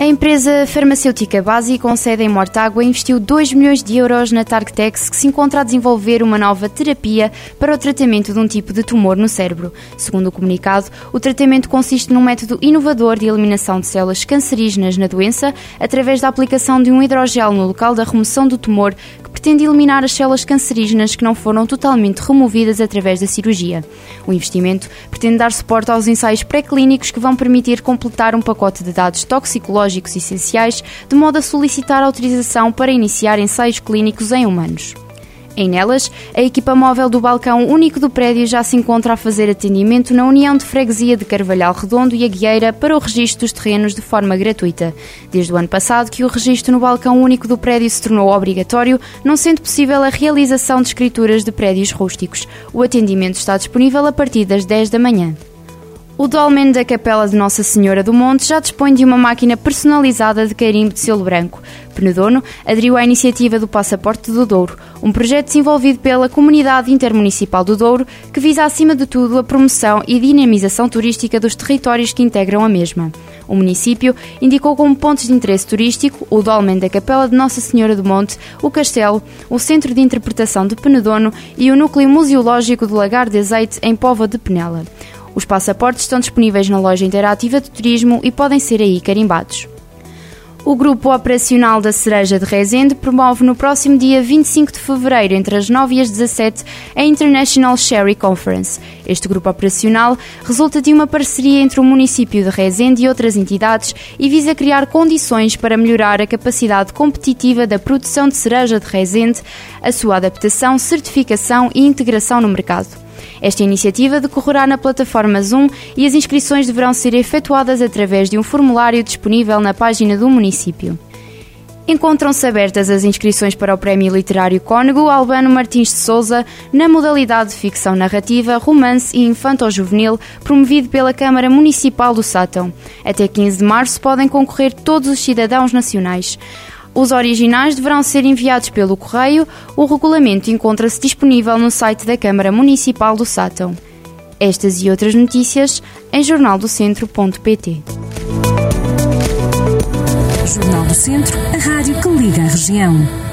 A empresa farmacêutica Basi, com sede em Mortágua, investiu 2 milhões de euros na Targtex, que se encontra a desenvolver uma nova terapia para o tratamento de um tipo de tumor no cérebro. Segundo o comunicado, o tratamento consiste num método inovador de eliminação de células cancerígenas na doença através da aplicação de um hidrogel no local da remoção do tumor, que pretende eliminar as células cancerígenas que não foram totalmente removidas através da cirurgia. O investimento pretende dar suporte aos ensaios pré-clínicos que vão permitir completar um pacote de dados toxicológicos essenciais, de modo a solicitar autorização para iniciar ensaios clínicos em humanos. Em Nelas, a equipa móvel do balcão único do prédio já se encontra a fazer atendimento na União de Freguesia de Carvalhal Redondo e Aguieira para o registro dos terrenos de forma gratuita. Desde o ano passado que o registro no balcão único do prédio se tornou obrigatório, não sendo possível a realização de escrituras de prédios rústicos. O atendimento está disponível a partir das 10 da manhã. O Dolmen da Capela de Nossa Senhora do Monte já dispõe de uma máquina personalizada de carimbo de selo branco. Penedono aderiu à iniciativa do Passaporte do Douro, um projeto desenvolvido pela Comunidade Intermunicipal do Douro que visa, acima de tudo, a promoção e dinamização turística dos territórios que integram a mesma. O município indicou como pontos de interesse turístico o Dolmen da Capela de Nossa Senhora do Monte, o Castelo, o Centro de Interpretação de Penedono e o Núcleo Museológico do Lagar de Azeite em Pova de Penela. Os passaportes estão disponíveis na loja interativa de turismo e podem ser aí carimbados. O Grupo Operacional da Cereja de Rezende promove no próximo dia 25 de fevereiro, entre as 9 e as 17, a International Sherry Conference. Este grupo operacional resulta de uma parceria entre o município de Rezende e outras entidades e visa criar condições para melhorar a capacidade competitiva da produção de cereja de Rezende, a sua adaptação, certificação e integração no mercado. Esta iniciativa decorrerá na plataforma Zoom e as inscrições deverão ser efetuadas através de um formulário disponível na página do município. Encontram-se abertas as inscrições para o Prémio Literário Cônego Albano Martins de Souza na modalidade de ficção narrativa, romance e infanto-juvenil, promovido pela Câmara Municipal do Sátão. Até 15 de março podem concorrer todos os cidadãos nacionais. Os originais deverão ser enviados pelo correio. O regulamento encontra-se disponível no site da Câmara Municipal do Sátão. Estas e outras notícias em jornaldocentro.pt. Jornal do Centro, a rádio que liga a região.